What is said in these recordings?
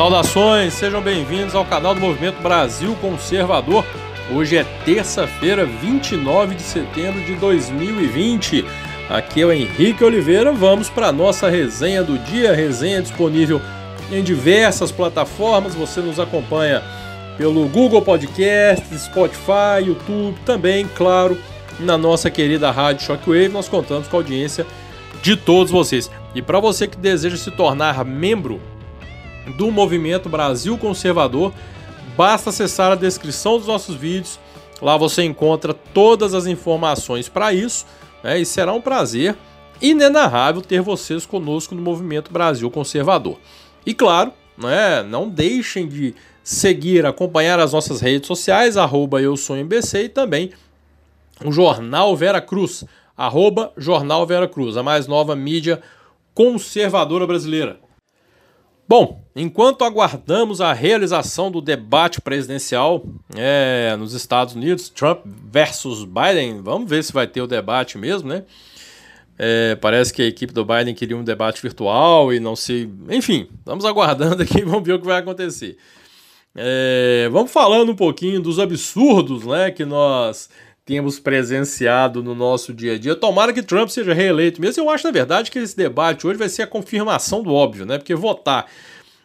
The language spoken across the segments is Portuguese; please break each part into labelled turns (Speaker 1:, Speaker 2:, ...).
Speaker 1: Saudações, sejam bem-vindos ao canal do Movimento Brasil Conservador. Hoje é terça-feira, 29 de setembro de 2020. Aqui é o Henrique Oliveira. Vamos para a nossa resenha do dia. Resenha disponível em diversas plataformas. Você nos acompanha pelo Google Podcast, Spotify, YouTube, também, claro, na nossa querida Rádio Shockwave. Nós contamos com a audiência de todos vocês. E para você que deseja se tornar membro do Movimento Brasil Conservador, basta acessar a descrição dos nossos vídeos. Lá você encontra todas as informações para isso, né? e será um prazer inenarrável ter vocês conosco no Movimento Brasil Conservador. E claro, né, não deixem de seguir, acompanhar as nossas redes sociais, arroba eu sou MBC, e também o Jornal Vera Cruz, arroba Jornal Vera Cruz, a mais nova mídia conservadora brasileira. Bom, enquanto aguardamos a realização do debate presidencial é, nos Estados Unidos, Trump versus Biden, vamos ver se vai ter o debate mesmo, né? É, parece que a equipe do Biden queria um debate virtual e não se. Enfim, estamos aguardando aqui, vamos ver o que vai acontecer. É, vamos falando um pouquinho dos absurdos né, que nós temos presenciado no nosso dia a dia. Tomara que Trump seja reeleito mesmo. Eu acho, na verdade, que esse debate hoje vai ser a confirmação do óbvio, né? Porque votar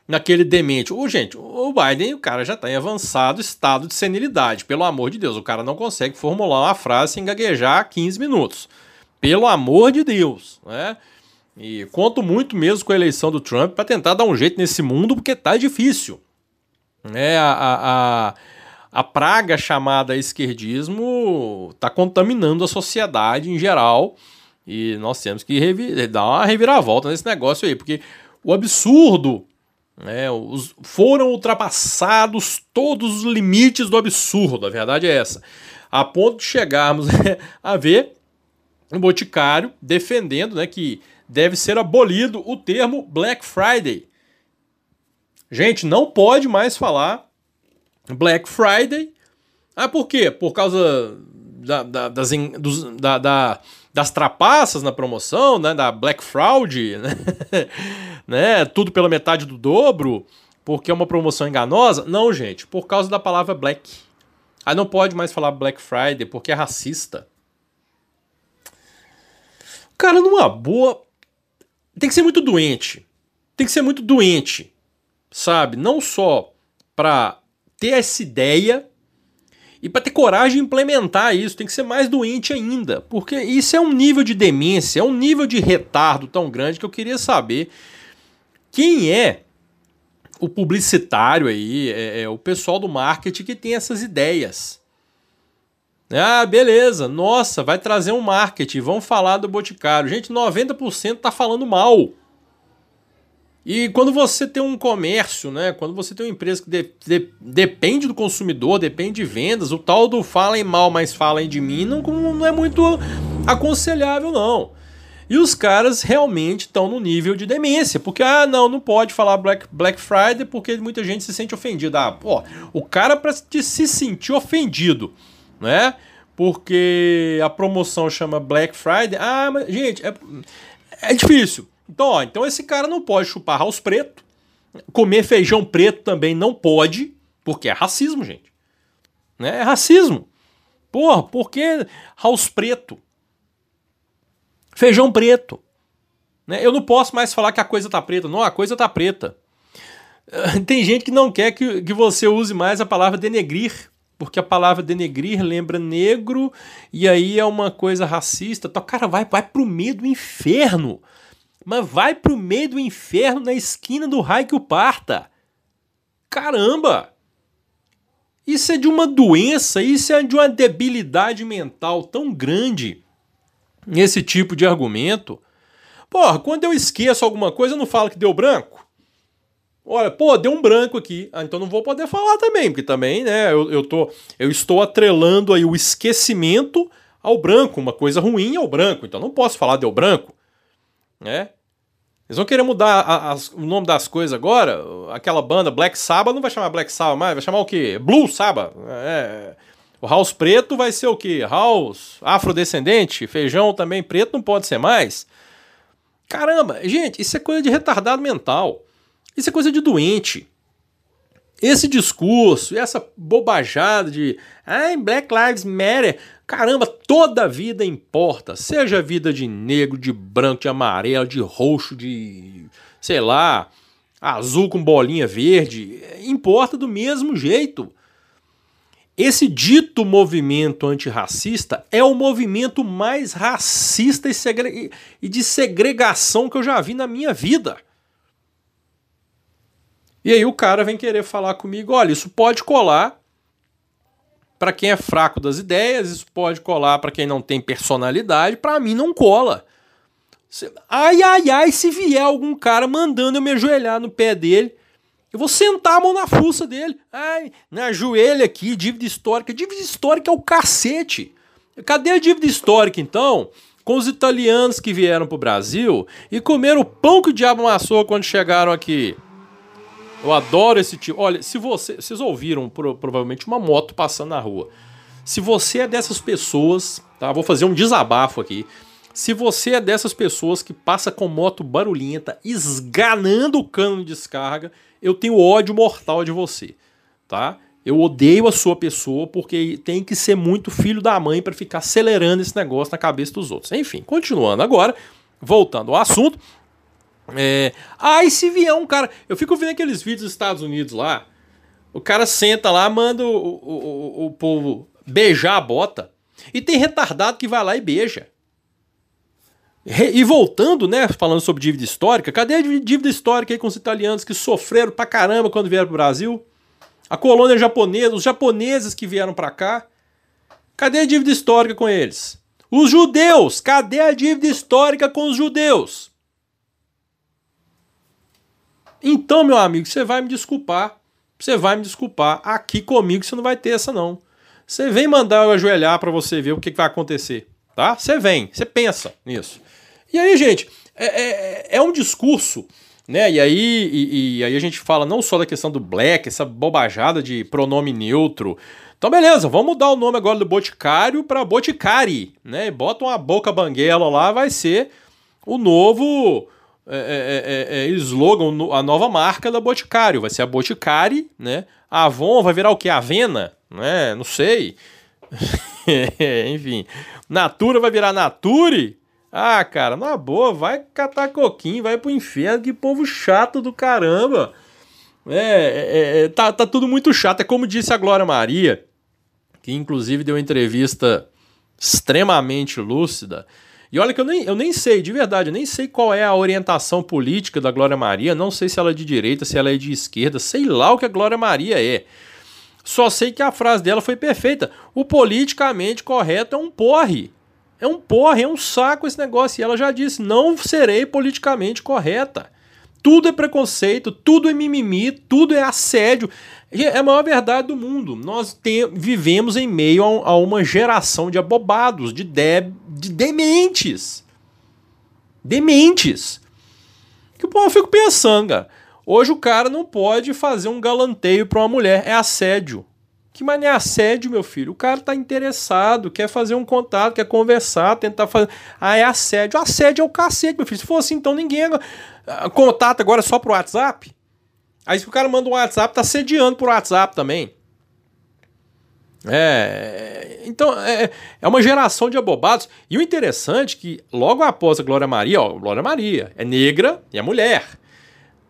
Speaker 1: naquele demente. O gente, o Biden, o cara já está em avançado estado de senilidade. Pelo amor de Deus, o cara não consegue formular uma frase sem gaguejar 15 minutos. Pelo amor de Deus, né? E conto muito mesmo com a eleição do Trump para tentar dar um jeito nesse mundo, porque tá difícil. Né? A, a, a a praga chamada esquerdismo está contaminando a sociedade em geral e nós temos que dar uma reviravolta nesse negócio aí, porque o absurdo, né, os, foram ultrapassados todos os limites do absurdo, a verdade é essa, a ponto de chegarmos a ver um boticário defendendo né, que deve ser abolido o termo Black Friday. Gente, não pode mais falar Black Friday. Ah, por quê? Por causa da, da, das, dos, da, da, das trapaças na promoção, né? da Black Fraud, né? né? tudo pela metade do dobro, porque é uma promoção enganosa. Não, gente, por causa da palavra black. Aí não pode mais falar Black Friday porque é racista. Cara, numa boa. Tem que ser muito doente. Tem que ser muito doente. Sabe? Não só pra ter essa ideia e para ter coragem de implementar isso, tem que ser mais doente ainda, porque isso é um nível de demência, é um nível de retardo tão grande que eu queria saber quem é o publicitário aí, é, é o pessoal do marketing que tem essas ideias. Ah, beleza, nossa, vai trazer um marketing, vamos falar do Boticário. Gente, 90% tá falando mal. E quando você tem um comércio, né? Quando você tem uma empresa que de, de, depende do consumidor, depende de vendas, o tal do falem mal, mas falem de mim não, não é muito aconselhável, não. E os caras realmente estão no nível de demência, porque, ah, não, não pode falar Black, Black Friday porque muita gente se sente ofendida. Ah, pô, o cara para se sentir ofendido, né? Porque a promoção chama Black Friday. Ah, mas, gente, é, é difícil. Então, ó, então esse cara não pode chupar house preto. Comer feijão preto também não pode, porque é racismo, gente. Né? É racismo. Porra, por que house preto? Feijão preto. Né? Eu não posso mais falar que a coisa tá preta. Não, a coisa tá preta. Tem gente que não quer que, que você use mais a palavra denegrir, porque a palavra denegrir lembra negro e aí é uma coisa racista. Então, cara, vai, vai pro meio do inferno mas vai pro meio do inferno na esquina do raio que o parta. Caramba! Isso é de uma doença, isso é de uma debilidade mental tão grande esse tipo de argumento. Porra, quando eu esqueço alguma coisa, eu não falo que deu branco. Olha, pô, deu um branco aqui. Ah, então não vou poder falar também, porque também, né, eu, eu, tô, eu estou atrelando aí o esquecimento ao branco, uma coisa ruim ao branco. Então não posso falar deu branco né? Eles vão querer mudar a, a, o nome das coisas agora. Aquela banda Black Sabbath não vai chamar Black Sabbath mais, vai chamar o quê? Blue Sabbath. É. O House preto vai ser o quê? House afrodescendente, feijão também preto não pode ser mais. Caramba, gente, isso é coisa de retardado mental. Isso é coisa de doente. Esse discurso, essa bobajada de ah, Black Lives Matter, caramba, toda vida importa, seja a vida de negro, de branco, de amarelo, de roxo, de sei lá, azul com bolinha verde, importa do mesmo jeito. Esse dito movimento antirracista é o movimento mais racista e, de segregação que eu já vi na minha vida. E aí o cara vem querer falar comigo, olha, isso pode colar para quem é fraco das ideias, isso pode colar para quem não tem personalidade, para mim não cola. Ai, ai, ai, se vier algum cara mandando eu me ajoelhar no pé dele, eu vou sentar a mão na fuça dele. Ai, na joelha aqui, dívida histórica. Dívida histórica é o cacete. Cadê a dívida histórica, então? Com os italianos que vieram para o Brasil e comeram o pão que o diabo amassou quando chegaram aqui. Eu adoro esse tipo. Olha, se você. Vocês ouviram provavelmente uma moto passando na rua. Se você é dessas pessoas, tá? Vou fazer um desabafo aqui. Se você é dessas pessoas que passa com moto barulhenta, esganando o cano de descarga, eu tenho ódio mortal de você, tá? Eu odeio a sua pessoa porque tem que ser muito filho da mãe para ficar acelerando esse negócio na cabeça dos outros. Enfim, continuando agora, voltando ao assunto. É... Ah, se vier um cara. Eu fico vendo aqueles vídeos dos Estados Unidos lá. O cara senta lá, manda o, o, o, o povo beijar a bota. E tem retardado que vai lá e beija. E voltando, né, falando sobre dívida histórica, cadê a dívida histórica aí com os italianos que sofreram pra caramba quando vieram pro Brasil? A colônia japonesa, os japoneses que vieram para cá. Cadê a dívida histórica com eles? Os judeus, cadê a dívida histórica com os judeus? Então, meu amigo, você vai me desculpar. Você vai me desculpar. Aqui comigo você não vai ter essa não. Você vem mandar eu ajoelhar para você ver o que, que vai acontecer, tá? Você vem, você pensa nisso. E aí, gente, é, é, é um discurso, né? E aí, e, e, aí a gente fala não só da questão do black, essa bobajada de pronome neutro. Então, beleza, vamos mudar o nome agora do Boticário para Boticari, né? Bota uma boca banguela lá, vai ser o novo é, é, é, é, slogan, a nova marca da Boticário. Vai ser a Boticari, né? A Avon vai virar o que? Avena, né? Não sei. Enfim. Natura vai virar Nature, ah, cara, na boa, vai catar coquinho, vai pro inferno, que povo chato do caramba. É, é, é, tá, tá tudo muito chato. É como disse a Glória Maria, que inclusive deu uma entrevista extremamente lúcida. E olha que eu nem, eu nem sei, de verdade, eu nem sei qual é a orientação política da Glória Maria. Não sei se ela é de direita, se ela é de esquerda, sei lá o que a Glória Maria é. Só sei que a frase dela foi perfeita. O politicamente correto é um porre. É um porre, é um saco esse negócio. E ela já disse: não serei politicamente correta. Tudo é preconceito, tudo é mimimi, tudo é assédio. É a maior verdade do mundo. Nós tem, vivemos em meio a, a, uma geração de abobados, de, de, de dementes. Dementes. Que pô, eu fico pensando, cara. Hoje o cara não pode fazer um galanteio para uma mulher. É assédio. Que mané assédio, meu filho? O cara tá interessado, quer fazer um contato, quer conversar, tentar fazer. Ah, é assédio. Assédio é o cacete, meu filho. Se fosse assim, então ninguém. Ah, contato agora só pro WhatsApp. Aí se o cara manda um WhatsApp, tá sediando pro WhatsApp também. É. Então, é, é uma geração de abobados. E o interessante é que, logo após a Glória Maria, ó, Glória Maria é negra e é mulher.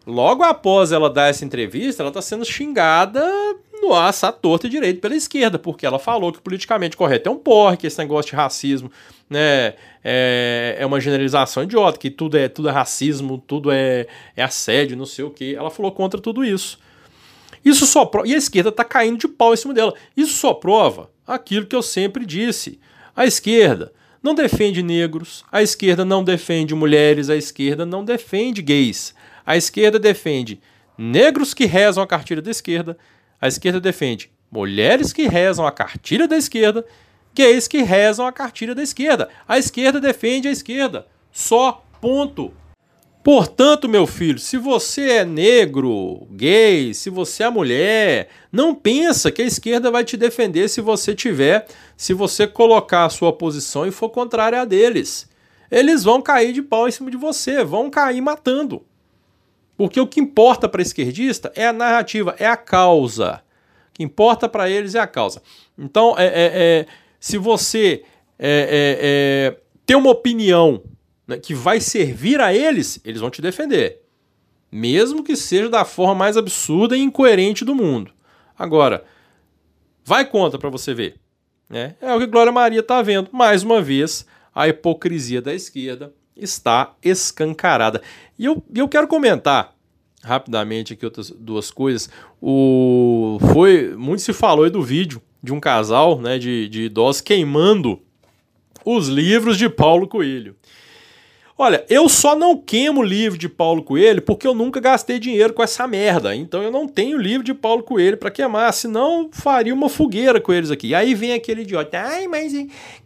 Speaker 1: Logo após ela dar essa entrevista, ela tá sendo xingada no assa torta e direito pela esquerda, porque ela falou que politicamente correto é um porre, que esse negócio de racismo né, é, é uma generalização idiota, que tudo é, tudo é racismo, tudo é, é assédio, não sei o que. Ela falou contra tudo isso. Isso só prova, e a esquerda está caindo de pau em cima dela. Isso só prova aquilo que eu sempre disse. A esquerda não defende negros, a esquerda não defende mulheres, a esquerda não defende gays. A esquerda defende negros que rezam a cartilha da esquerda, a esquerda defende mulheres que rezam a cartilha da esquerda, gays que rezam a cartilha da esquerda. A esquerda defende a esquerda. Só ponto. Portanto, meu filho, se você é negro, gay, se você é mulher, não pensa que a esquerda vai te defender se você tiver, se você colocar a sua posição e for contrária a deles. Eles vão cair de pau em cima de você, vão cair matando. Porque o que importa para esquerdista é a narrativa, é a causa. O que importa para eles é a causa. Então, é, é, é se você é, é, tem uma opinião né, que vai servir a eles, eles vão te defender. Mesmo que seja da forma mais absurda e incoerente do mundo. Agora, vai contra para você ver. Né? É o que Glória Maria está vendo. Mais uma vez, a hipocrisia da esquerda está escancarada. E eu, eu quero comentar rapidamente aqui outras duas coisas. O, foi Muito se falou aí do vídeo de um casal né, de, de idosos queimando os livros de Paulo Coelho. Olha, eu só não queimo livro de Paulo Coelho porque eu nunca gastei dinheiro com essa merda. Então eu não tenho livro de Paulo Coelho para queimar, senão faria uma fogueira com eles aqui. Aí vem aquele idiota, ai, mas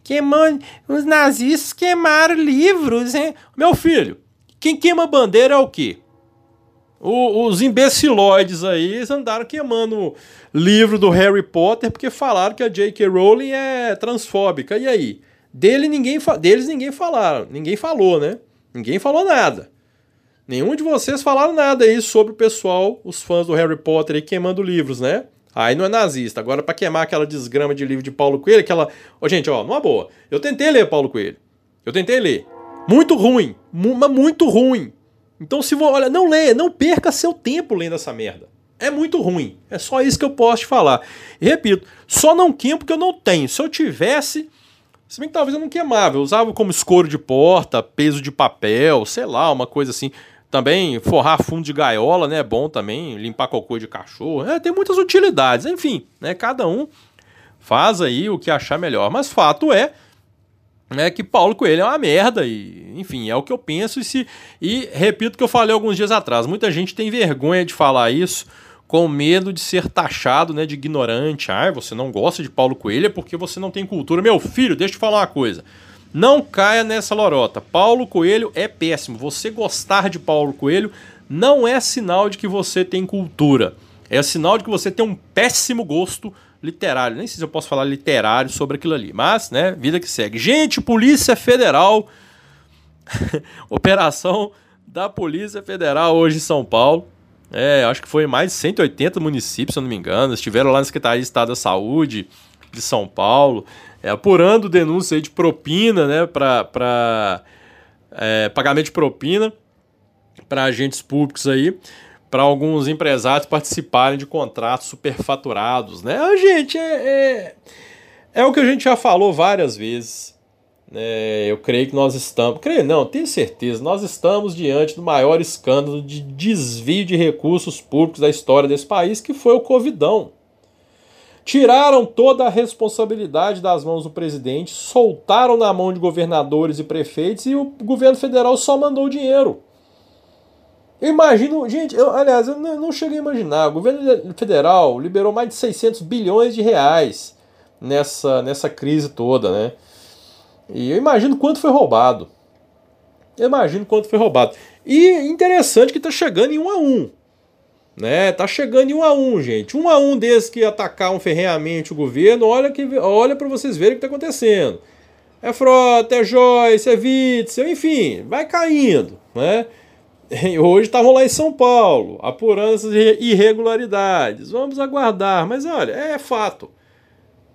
Speaker 1: queimou, os nazistas queimaram livros, hein? Meu filho, quem queima bandeira é o quê? O, os imbecilóides aí andaram queimando livro do Harry Potter porque falaram que a J.K. Rowling é transfóbica. E aí? Dele ninguém deles ninguém falaram, ninguém falou, né? Ninguém falou nada. Nenhum de vocês falaram nada aí sobre o pessoal, os fãs do Harry Potter aí queimando livros, né? Aí não é nazista. Agora, para queimar aquela desgrama de livro de Paulo Coelho, aquela. Ô, gente, ó, numa boa. Eu tentei ler Paulo Coelho. Eu tentei ler. Muito ruim. Mas muito ruim. Então, se você. Olha, não lê, não perca seu tempo lendo essa merda. É muito ruim. É só isso que eu posso te falar. E repito, só não queimo porque eu não tenho. Se eu tivesse, se bem que talvez eu não queimava, eu usava como escoro de porta, peso de papel, sei lá, uma coisa assim. Também forrar fundo de gaiola, né? É bom também, limpar cocô de cachorro. É, tem muitas utilidades, enfim, né? Cada um faz aí o que achar melhor. Mas fato é né, que Paulo Coelho é uma merda e, enfim, é o que eu penso e se e repito o que eu falei alguns dias atrás. Muita gente tem vergonha de falar isso com medo de ser taxado né, de ignorante. Ah, você não gosta de Paulo Coelho é porque você não tem cultura. Meu filho, deixa eu te falar uma coisa. Não caia nessa lorota. Paulo Coelho é péssimo. Você gostar de Paulo Coelho não é sinal de que você tem cultura. É sinal de que você tem um péssimo gosto literário. Nem sei se eu posso falar literário sobre aquilo ali. Mas, né, vida que segue. Gente, Polícia Federal. Operação da Polícia Federal hoje em São Paulo é, acho que foi mais de 180 municípios, se eu não me engano. Estiveram lá na Secretaria de Estado da Saúde de São Paulo, é, apurando denúncia de propina, né, para é, pagamento de propina para agentes públicos aí, para alguns empresários participarem de contratos superfaturados, né? Ah, gente, é, é, é o que a gente já falou várias vezes. É, eu creio que nós estamos, creio não, tenho certeza, nós estamos diante do maior escândalo de desvio de recursos públicos da história desse país, que foi o Covidão. Tiraram toda a responsabilidade das mãos do presidente, soltaram na mão de governadores e prefeitos e o governo federal só mandou o dinheiro. Eu imagino, gente, eu, aliás, eu não, cheguei a imaginar, o governo federal liberou mais de 600 bilhões de reais nessa, nessa crise toda, né? E eu imagino quanto foi roubado. Eu imagino quanto foi roubado. E interessante que está chegando em um a um. Né? Tá chegando em um a um, gente. Um a um desses que atacar um ferreamente o governo, olha que olha para vocês verem o que está acontecendo. É Frota, é Joyce, é Witzel, enfim, vai caindo, né? Hoje estavam lá em São Paulo, apurando essas irregularidades. Vamos aguardar, mas olha, é fato.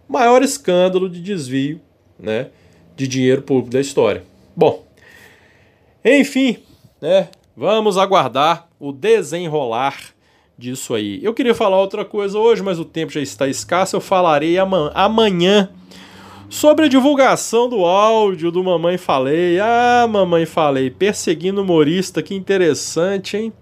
Speaker 1: Maior escândalo de desvio, né? De dinheiro público da história. Bom, enfim, né? Vamos aguardar o desenrolar disso aí. Eu queria falar outra coisa hoje, mas o tempo já está escasso. Eu falarei amanhã sobre a divulgação do áudio do Mamãe Falei. Ah, Mamãe Falei, perseguindo humorista, que interessante, hein?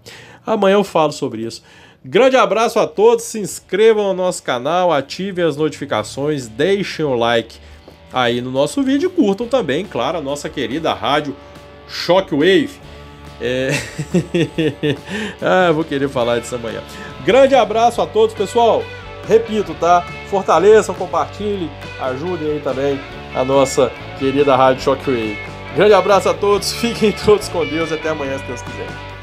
Speaker 1: Amanhã eu falo sobre isso. Grande abraço a todos, se inscrevam no nosso canal, ativem as notificações, deixem o like aí no nosso vídeo. Curtam também, claro, a nossa querida rádio Shockwave. É... ah, vou querer falar disso amanhã. Grande abraço a todos, pessoal. Repito, tá? Fortaleçam, compartilhem, ajudem aí também a nossa querida rádio Shockwave. Grande abraço a todos, fiquem todos com Deus até amanhã, se Deus quiser.